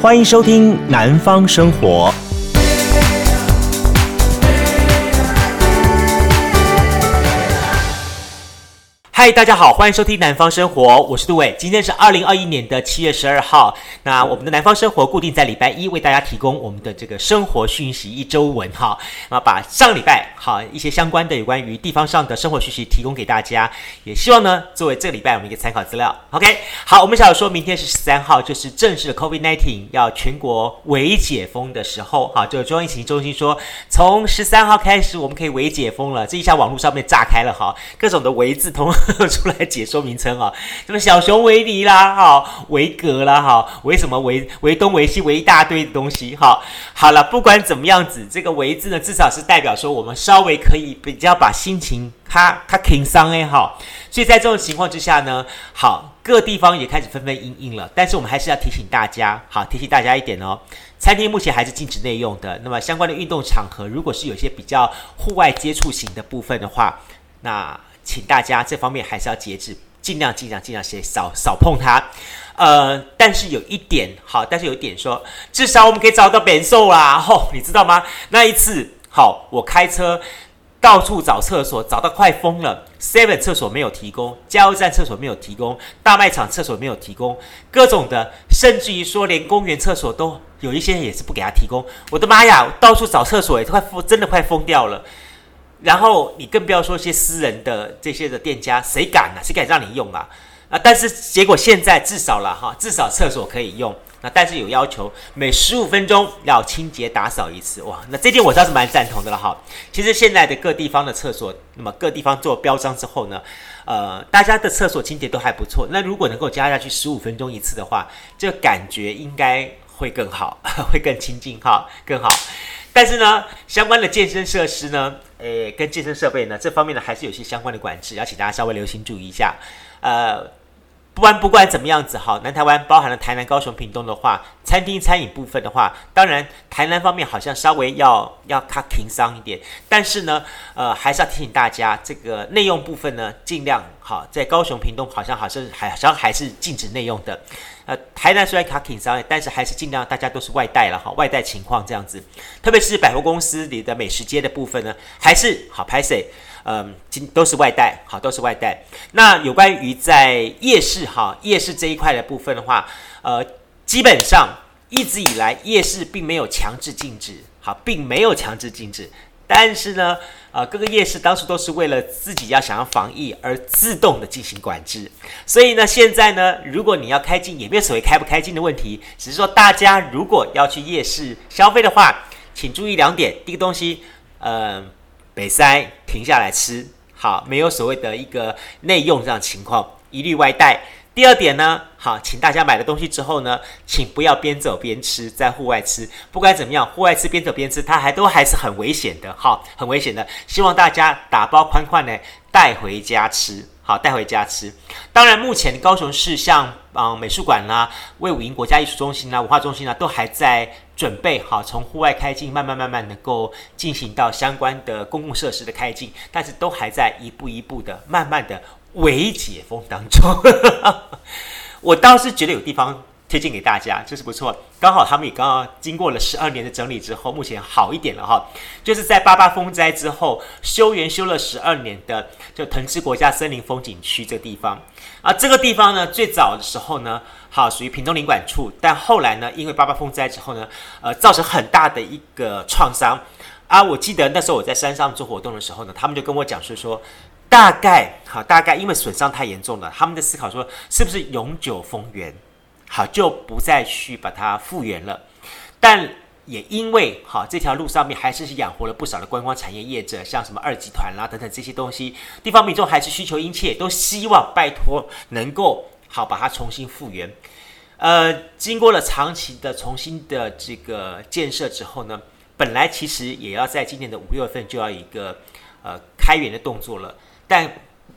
欢迎收听《南方生活》。嗨，大家好，欢迎收听《南方生活》，我是杜伟。今天是二零二一年的七月十二号。那我们的《南方生活》固定在礼拜一为大家提供我们的这个生活讯息一周文哈。那把上礼拜好一些相关的有关于地方上的生活讯息提供给大家，也希望呢作为这个礼拜我们一个参考资料。OK，好，我们想要说明天是十三号，就是正式的 COVID-19 要全国微解封的时候。好，就中央疫情中心说，从十三号开始我们可以微解封了。这一下网络上面炸开了哈，各种的微字通。出来解说名称啊，什么小熊维尼啦，哈，维格啦，哈，维什么维维东维西维一大堆的东西，哈，好了，不管怎么样子，这个维字呢，至少是代表说我们稍微可以比较把心情它它轻松哎，哈，所以在这种情况之下呢，好，各地方也开始纷纷应应了，但是我们还是要提醒大家，好，提醒大家一点哦，餐厅目前还是禁止内用的，那么相关的运动场合，如果是有些比较户外接触型的部分的话，那。请大家这方面还是要节制，尽量尽量尽量先少少碰它。呃，但是有一点好，但是有一点说，至少我们可以找到变数啦。吼、哦，你知道吗？那一次好，我开车到处找厕所，找到快疯了。Seven 厕所没有提供，加油站厕所没有提供，大卖场厕所没有提供，各种的，甚至于说连公园厕所都有一些也是不给他提供。我的妈呀，到处找厕所也快疯，真的快疯掉了。然后你更不要说一些私人的这些的店家，谁敢呢、啊？谁敢让你用啊？啊！但是结果现在至少了哈，至少厕所可以用。那但是有要求，每十五分钟要清洁打扫一次。哇，那这点我倒是蛮赞同的了哈。其实现在的各地方的厕所，那么各地方做标章之后呢，呃，大家的厕所清洁都还不错。那如果能够加下去十五分钟一次的话，这感觉应该会更好，会更亲近哈，更好。但是呢，相关的健身设施呢，诶，跟健身设备呢，这方面呢，还是有些相关的管制，要请大家稍微留心注意一下。呃，不管不管怎么样子，好，南台湾包含了台南、高雄、屏东的话，餐厅餐饮部分的话，当然台南方面好像稍微要要卡轻松一点，但是呢，呃，还是要提醒大家，这个内用部分呢，尽量好，在高雄、屏东好像好像还好像还是禁止内用的。呃，台南虽然卡紧张，但是还是尽量大家都是外带了哈，外带情况这样子，特别是百货公司里的美食街的部分呢，还是好拍摄，嗯，今都是外带，好都是外带。那有关于在夜市哈，夜市这一块的部分的话，呃，基本上一直以来夜市并没有强制禁止，好，并没有强制禁止。但是呢，啊、呃，各个夜市当初都是为了自己要想要防疫而自动的进行管制，所以呢，现在呢，如果你要开禁，也没有所谓开不开禁的问题，只是说大家如果要去夜市消费的话，请注意两点：第一个东西，嗯、北塞停下来吃，好，没有所谓的一个内用这样情况，一律外带。第二点呢，好，请大家买了东西之后呢，请不要边走边吃，在户外吃。不管怎么样，户外吃边走边吃，它还都还是很危险的，好，很危险的。希望大家打包宽宽呢带回家吃，好，带回家吃。当然，目前高雄市像嗯美术馆啦、卫武营国家艺术中心啦、文化中心啦，都还在准备好从户外开进，慢慢慢慢能够进行到相关的公共设施的开进，但是都还在一步一步的，慢慢的。微解封当中，我倒是觉得有地方推荐给大家，就是不错。刚好他们也刚刚经过了十二年的整理之后，目前好一点了哈。就是在八八风灾之后修园修了十二年的，就藤枝国家森林风景区这个地方啊。这个地方呢，最早的时候呢，好属于屏东林管处，但后来呢，因为八八风灾之后呢，呃，造成很大的一个创伤啊。我记得那时候我在山上做活动的时候呢，他们就跟我讲说说。大概好，大概因为损伤太严重了，他们的思考说是不是永久封园，好就不再去把它复原了。但也因为好这条路上面还是养活了不少的观光产业业者，像什么二集团啦等等这些东西，地方民众还是需求殷切，都希望拜托能够好把它重新复原。呃，经过了长期的重新的这个建设之后呢，本来其实也要在今年的五六月份就要一个呃开园的动作了。但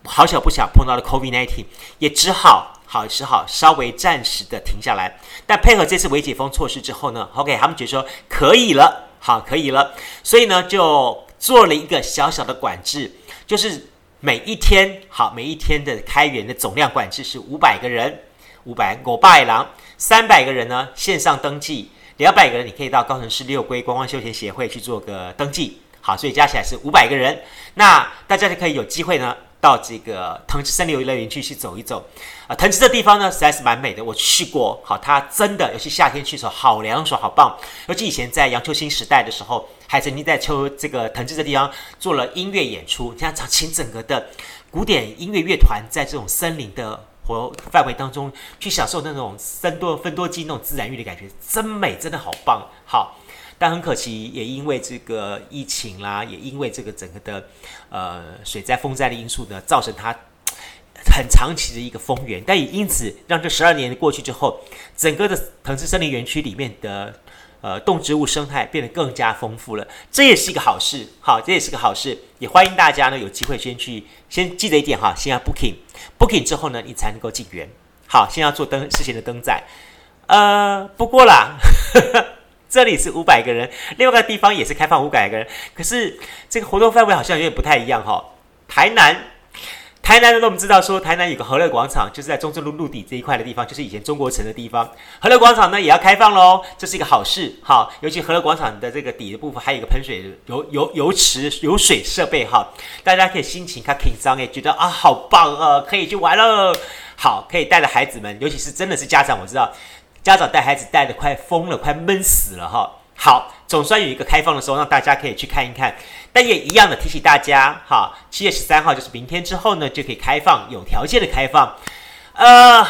好巧不巧碰到了 COVID-19，也只好好只好稍微暂时的停下来。但配合这次微解封措施之后呢，OK，他们觉得说可以了，好可以了，所以呢就做了一个小小的管制，就是每一天好每一天的开园的总量管制是五百个人，五百五百人，三百个人呢线上登记，两百个人你可以到高雄市六龟观光休闲协会去做个登记。好，所以加起来是五百个人。那大家就可以有机会呢。到这个藤枝森林游乐园去去走一走，啊，藤枝的地方呢实在是蛮美的，我去过，好，它真的，尤其夏天去的时候好凉爽，好棒。尤其以前在杨秋兴时代的时候，还曾经在秋这个藤枝的地方做了音乐演出，你看，请整个的古典音乐乐团在这种森林的活范围当中去享受那种森多芬多精那种自然乐的感觉，真美，真的好棒，好。但很可惜，也因为这个疫情啦，也因为这个整个的呃水灾、风灾的因素呢，造成它很长期的一个封园。但也因此，让这十二年过去之后，整个的藤枝森林园区里面的呃动植物生态变得更加丰富了。这也是一个好事，好，这也是个好事。也欢迎大家呢有机会先去，先记得一点哈，先要 booking，booking 之后呢，你才能够进园。好，先要做登事先的登载。呃，不过啦。呵 呵这里是五百个人，另外一个地方也是开放五百个人，可是这个活动范围好像有点不太一样哈、哦。台南，台南的我们知道说，台南有个和乐广场，就是在中正路路底这一块的地方，就是以前中国城的地方。和乐广场呢也要开放喽，这是一个好事哈。尤其和乐广场的这个底的部分还有一个喷水游游游池游水设备哈，大家可以心情看紧张诶，觉得啊好棒啊，可以去玩喽。好，可以带着孩子们，尤其是真的是家长，我知道。家长带孩子带得快疯了，快闷死了哈。好，总算有一个开放的时候，让大家可以去看一看。但也一样的提醒大家哈，七月十三号就是明天之后呢，就可以开放，有条件的开放。呃，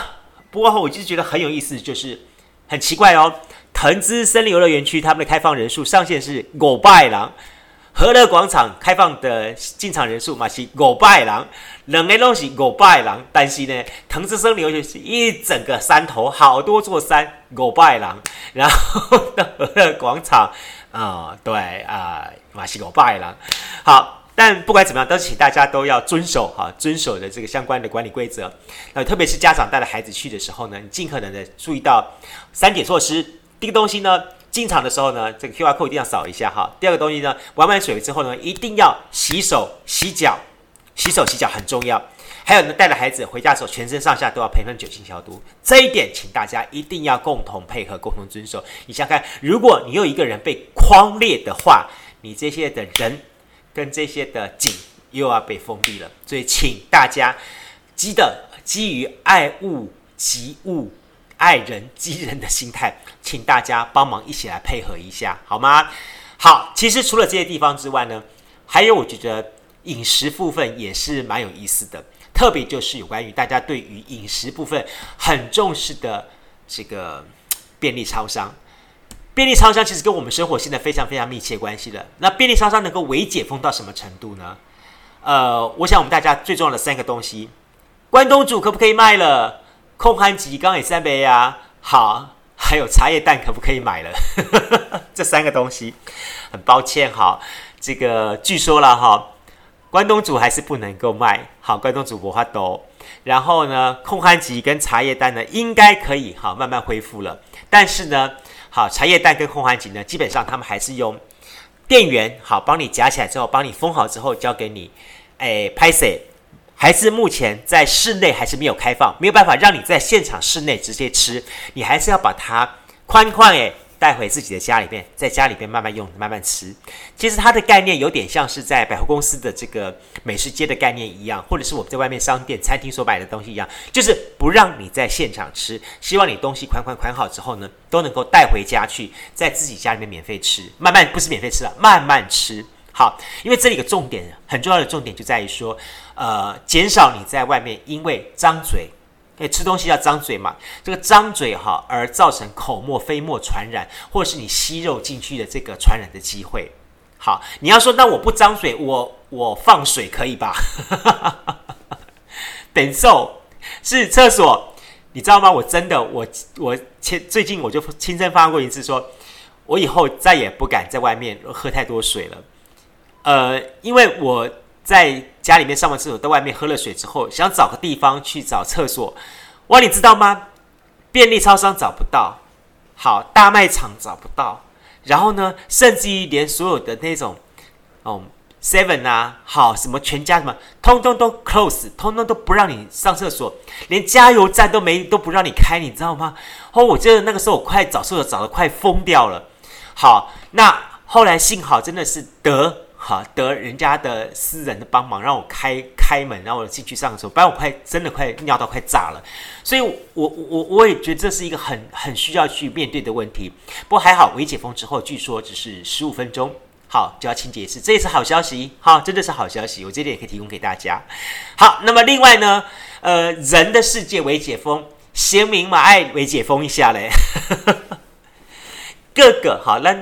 不过我就是觉得很有意思，就是很奇怪哦。藤枝森林游乐园区他们的开放人数上限是五百人。和乐广场开放的进场人数嘛是五百人，两个东西五百人，但是呢，藤枝森林游是一整个山头，好多座山，五百人，然后的和乐广场啊、对啊，嘛、呃、是五百人。好，但不管怎么样，都请大家都要遵守哈，遵守的这个相关的管理规则。那特别是家长带着孩子去的时候呢，你尽可能的注意到三点措施。第一个东西呢。进场的时候呢，这个 QR code 一定要扫一下哈。第二个东西呢，玩完水之后呢，一定要洗手、洗脚、洗手、洗脚很重要。还有呢，带着孩子回家的时候，全身上下都要喷喷酒精消毒。这一点，请大家一定要共同配合、共同遵守。你想想看，如果你有一个人被匡列的话，你这些的人跟这些的景又要被封闭了。所以，请大家记得基于爱物及物。爱人及人的心态，请大家帮忙一起来配合一下，好吗？好，其实除了这些地方之外呢，还有我觉得饮食部分也是蛮有意思的，特别就是有关于大家对于饮食部分很重视的这个便利超商。便利超商其实跟我们生活现在非常非常密切关系的。那便利超商能够微解封到什么程度呢？呃，我想我们大家最重要的三个东西，关东煮可不可以卖了？空寒吉刚也三杯呀，好，还有茶叶蛋可不可以买了？这三个东西，很抱歉哈，这个据说了哈，关东煮还是不能够卖，好，关东煮不发兜。然后呢，空寒吉跟茶叶蛋呢，应该可以好慢慢恢复了。但是呢，好，茶叶蛋跟空寒吉呢，基本上他们还是用店员好帮你夹起来之后，帮你封好之后交给你，哎，拍摄。还是目前在室内还是没有开放，没有办法让你在现场室内直接吃，你还是要把它宽宽诶带回自己的家里面，在家里边慢慢用，慢慢吃。其实它的概念有点像是在百货公司的这个美食街的概念一样，或者是我们在外面商店、餐厅所买的东西一样，就是不让你在现场吃，希望你东西款款款好之后呢，都能够带回家去，在自己家里面免费吃，慢慢不是免费吃了，慢慢吃。好，因为这里有个重点，很重要的重点就在于说，呃，减少你在外面因为张嘴，诶，吃东西要张嘴嘛，这个张嘴哈而造成口沫飞沫传染，或者是你吸肉进去的这个传染的机会。好，你要说那我不张嘴，我我放水可以吧？等受是厕所，你知道吗？我真的，我我前最近我就亲身发生过一次，说我以后再也不敢在外面喝太多水了。呃，因为我在家里面上完厕所，到外面喝了水之后，想找个地方去找厕所，哇，你知道吗？便利超商找不到，好，大卖场找不到，然后呢，甚至于连所有的那种，哦，Seven 啊，好，什么全家什么，通通都 close，通通都不让你上厕所，连加油站都没都不让你开，你知道吗？哦，我记得那个时候我快找厕所找的快疯掉了。好，那后来幸好真的是得好得人家的私人的帮忙，让我开开门，让我进去上厕所，不然我快真的快尿到快炸了。所以我，我我也觉得这是一个很很需要去面对的问题。不过还好，微解封之后，据说只是十五分钟。好，就要清洁一次，这也是好消息。好，真的是好消息，我这点也可以提供给大家。好，那么另外呢，呃，人的世界微解封，贤明嘛爱微解封一下嘞。各个好，那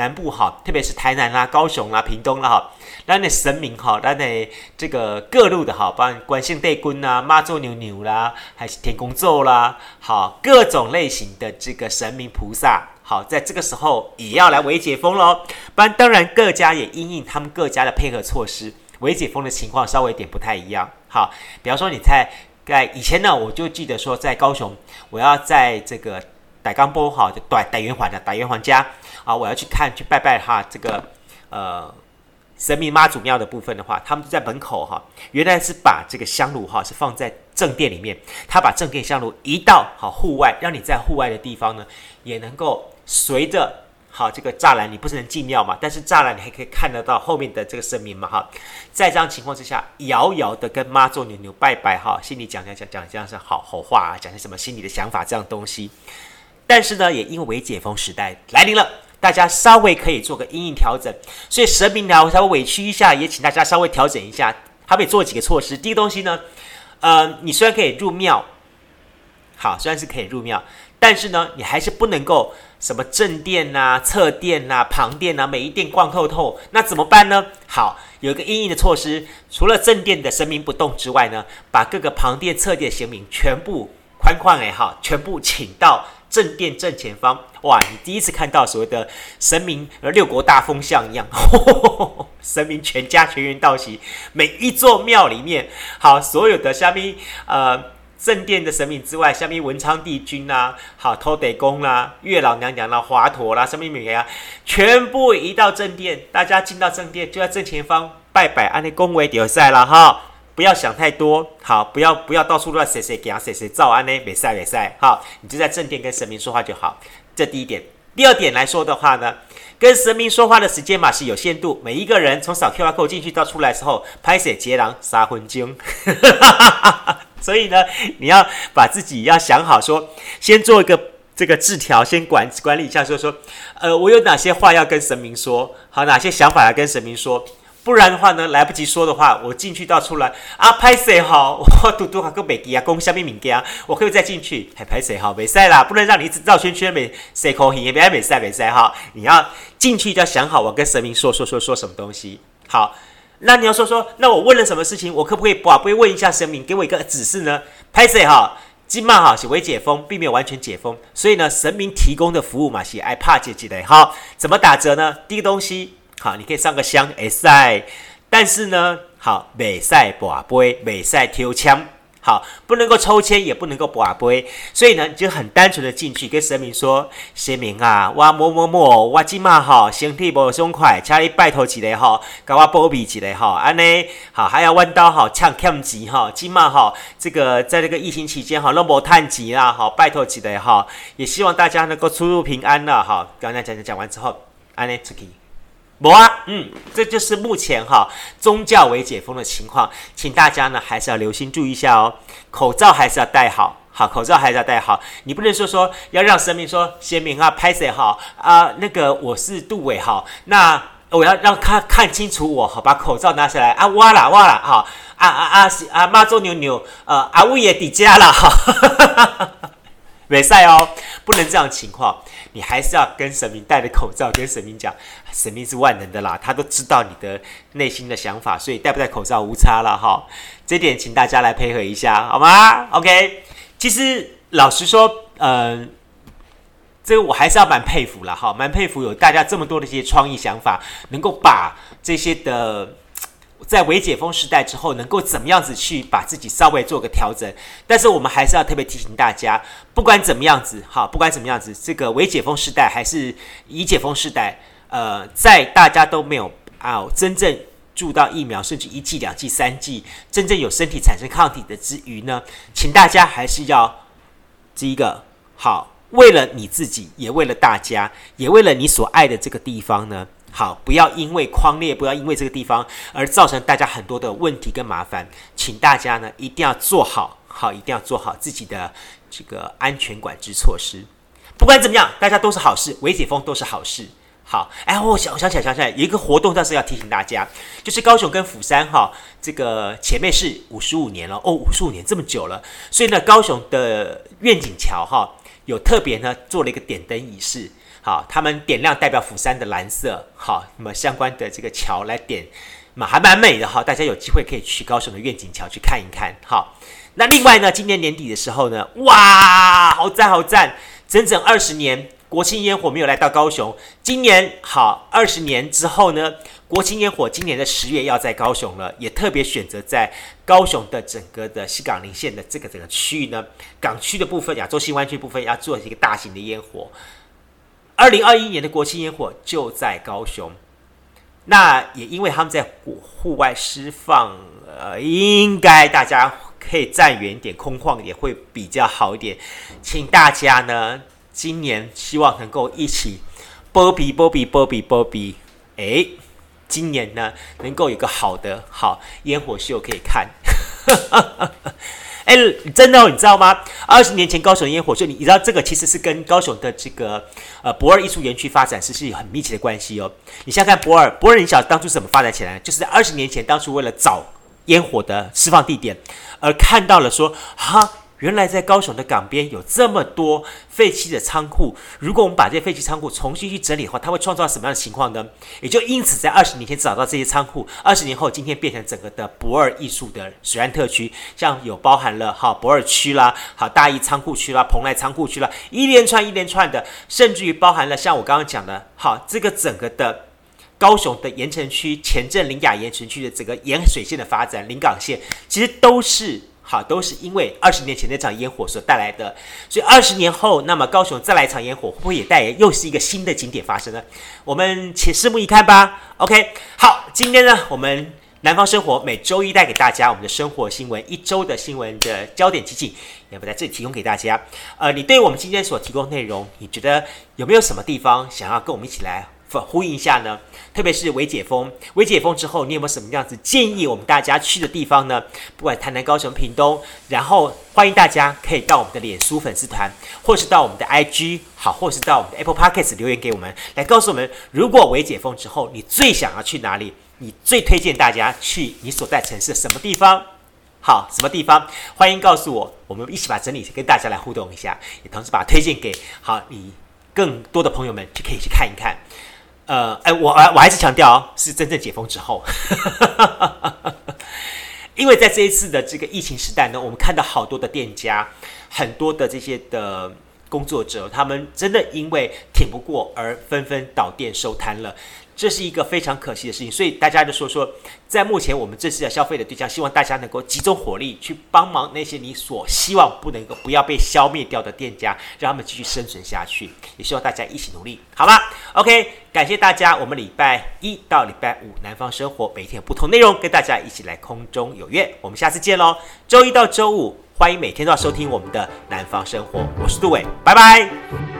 南部哈，特别是台南啦、高雄啦、屏东啦，哈，那那神明哈，那那这个各路的哈，包括关圣帝君啦、妈祖娘娘啦，还是天公祖啦，好，各种类型的这个神明菩萨。好，在这个时候也要来微解封喽。不然，当然各家也因应他们各家的配合措施，微解封的情况稍微有点不太一样。好，比方说你在在以前呢，我就记得说在高雄，我要在这个大港埔哈，就大大圆环的大圆环家啊，我要去看去拜拜哈，这个呃神明妈祖庙的部分的话，他们就在门口哈，原来是把这个香炉哈是放在正殿里面，他把正殿香炉移到好户外，让你在户外的地方呢也能够。随着好这个栅栏，你不是能进庙嘛？但是栅栏你还可以看得到后面的这个神明嘛？哈，在这样情况之下，遥遥的跟妈祖牛牛拜拜哈，心里讲讲讲讲这样是好好话啊，讲些什么心里的想法这样东西。但是呢，也因为解封时代来临了，大家稍微可以做个因应调整，所以神明呢，我稍微委屈一下，也请大家稍微调整一下。他们也做几个措施。第一个东西呢，呃，你虽然可以入庙，好，虽然是可以入庙，但是呢，你还是不能够。什么正殿呐、啊、侧殿呐、啊、旁殿呐、啊，每一殿逛透透，那怎么办呢？好，有一个阴影的措施，除了正殿的神明不动之外呢，把各个旁殿、侧殿的神明全部宽宽哎哈，全部请到正殿正前方。哇，你第一次看到所谓的神明，呃，六国大封相一样，呵 呵神明全家全员到齐，每一座庙里面，好，所有的下面呃。正殿的神明之外，下面文昌帝君呐、啊，好土地公啦、月老娘娘啦、华佗啦，什么名啊，全部移到正殿。大家进到正殿，就在正前方拜拜，安的恭维点赛了哈。不要想太多，好，不要不要到处乱谁谁给谁谁照安呢，没赛没赛，好，你就在正殿跟神明说话就好。这第一点。第二点来说的话呢，跟神明说话的时间嘛是有限度，每一个人从扫 QR code 进去到出来的时候，拍写截狼杀魂经。所以呢，你要把自己要想好说，先做一个这个字条，先管管理一下，说说，呃，我有哪些话要跟神明说，好，哪些想法要跟神明说，不然的话呢，来不及说的话，我进去到出来啊，拍谁好，我嘟嘟还个美吉啊，攻下面敏感，我可以再进去，还拍谁好，没赛啦，不能让你一直绕圈圈，没谁可以，也别没赛没赛哈，你要进去就要想好，我跟神明说说说说什么东西，好。那你要说说，那我问了什么事情？我可不可以把不会问一下神明，给我一个指示呢？拍谁哈，今嘛哈是微解封，并没有完全解封，所以呢，神明提供的服务嘛是爱怕姐姐的哈。怎么打折呢？第一个东西，好，你可以上个香，哎塞，但是呢，好，未使跋杯，未使抽签。好，不能够抽签，也不能够拔杯，所以呢，你就很单纯的进去跟神明说：“神明啊，我某某某，我今嘛哈身体不爽快，请你拜托一下哈，给我保庇一下哈，安尼好，还要弯刀哈，抢欠钱哈，今嘛哈，这个在这个疫情期间哈，那么叹钱啦，好，拜托一下哈，也希望大家能够出入平安了哈。刚才讲讲讲完之后，安尼出去。”不啊，嗯，这就是目前哈宗教微解封的情况，请大家呢还是要留心注意一下哦，口罩还是要戴好，好，口罩还是要戴好，你不能说说要让神明说神明啊拍谁好啊，那个我是杜伟好，那我要让他看清楚我，好，把口罩拿下来。啊，哇啦哇啦，好，啊啊啊啊妈祖牛牛，呃，阿乌也抵家了，哈，没赛哦，不能这样情况。你还是要跟神明戴着口罩，跟神明讲，神明是万能的啦，他都知道你的内心的想法，所以戴不戴口罩无差了哈。这点请大家来配合一下，好吗？OK。其实老实说，嗯、呃，这个我还是要蛮佩服了哈，蛮佩服有大家这么多的一些创意想法，能够把这些的。在微解封时代之后，能够怎么样子去把自己稍微做个调整？但是我们还是要特别提醒大家，不管怎么样子，哈，不管怎么样子，这个微解封时代还是已解封时代，呃，在大家都没有啊真正注到疫苗，甚至一剂、两剂、三剂，真正有身体产生抗体的之余呢，请大家还是要第一个好，为了你自己，也为了大家，也为了你所爱的这个地方呢，好，不要因为框列，不要因为这个地方而造成大家很多的问题跟麻烦，请大家呢一定要做好，好，一定要做好自己的这个安全管制措施。不管怎么样，大家都是好事，微解封都是好事。好，哎，我想我想起来，想起来有一个活动，倒是要提醒大家，就是高雄跟釜山哈，这个前面是五十五年了哦，五十五年这么久了，所以呢，高雄的愿景桥哈有特别呢做了一个点灯仪式，好，他们点亮代表釜山的蓝色，好，那么相关的这个桥来点，嘛还蛮美的哈，大家有机会可以去高雄的愿景桥去看一看，好，那另外呢，今年年底的时候呢，哇，好赞好赞，整整二十年。国庆烟火没有来到高雄，今年好二十年之后呢，国庆烟火今年的十月要在高雄了，也特别选择在高雄的整个的西港林线的这个整个区域呢，港区的部分，亚洲新湾区部分要做一个大型的烟火。二零二一年的国庆烟火就在高雄，那也因为他们在户外释放，呃，应该大家可以站远一点，空旷也会比较好一点，请大家呢。今年希望能够一起波比波比波比波比，哎，今年呢能够有个好的好烟火秀可以看，哎，真的哦，你知道吗？二十年前高雄烟火秀，你你知道这个其实是跟高雄的这个呃博尔艺术园区发展是是有很密切的关系哦。你想想看博尔，博尔你晓得当初是怎么发展起来的？就是在二十年前，当初为了找烟火的释放地点，而看到了说哈。原来在高雄的港边有这么多废弃的仓库，如果我们把这些废弃仓库重新去整理的话，它会创造什么样的情况呢？也就因此，在二十年前找到这些仓库，二十年后今天变成整个的驳二艺术的水岸特区，像有包含了好驳二区啦，好大义仓库区啦，蓬莱仓库区啦，一连串一连串的，甚至于包含了像我刚刚讲的，好这个整个的高雄的盐城区、前镇林雅盐城区的整个盐水线的发展，临港线其实都是。好，都是因为二十年前那场烟火所带来的，所以二十年后，那么高雄再来一场烟火，会不会也带来又是一个新的景点发生呢？我们且拭目以待吧。OK，好，今天呢，我们南方生活每周一带给大家我们的生活新闻，一周的新闻的焦点集锦，也不在这里提供给大家。呃，你对我们今天所提供内容，你觉得有没有什么地方想要跟我们一起来？呼应一下呢，特别是微解封，微解封之后，你有没有什么样子建议我们大家去的地方呢？不管台南、高雄、屏东，然后欢迎大家可以到我们的脸书粉丝团，或是到我们的 IG，好，或是到我们的 Apple Podcast 留言给我们，来告诉我们，如果微解封之后，你最想要去哪里？你最推荐大家去你所在城市什么地方？好，什么地方？欢迎告诉我，我们一起把整理跟大家来互动一下，也同时把它推荐给好你更多的朋友们，就可以去看一看。呃，哎，我我我还是强调哦，是真正解封之后，因为在这一次的这个疫情时代呢，我们看到好多的店家，很多的这些的工作者，他们真的因为挺不过而纷纷倒店收摊了。这是一个非常可惜的事情，所以大家就说说，在目前我们这次要消费的对象，希望大家能够集中火力去帮忙那些你所希望不能够不要被消灭掉的店家，让他们继续生存下去。也希望大家一起努力，好吗？OK，感谢大家，我们礼拜一到礼拜五南方生活每天有不同内容，跟大家一起来空中有约，我们下次见喽。周一到周五，欢迎每天都要收听我们的南方生活，我是杜伟，拜拜。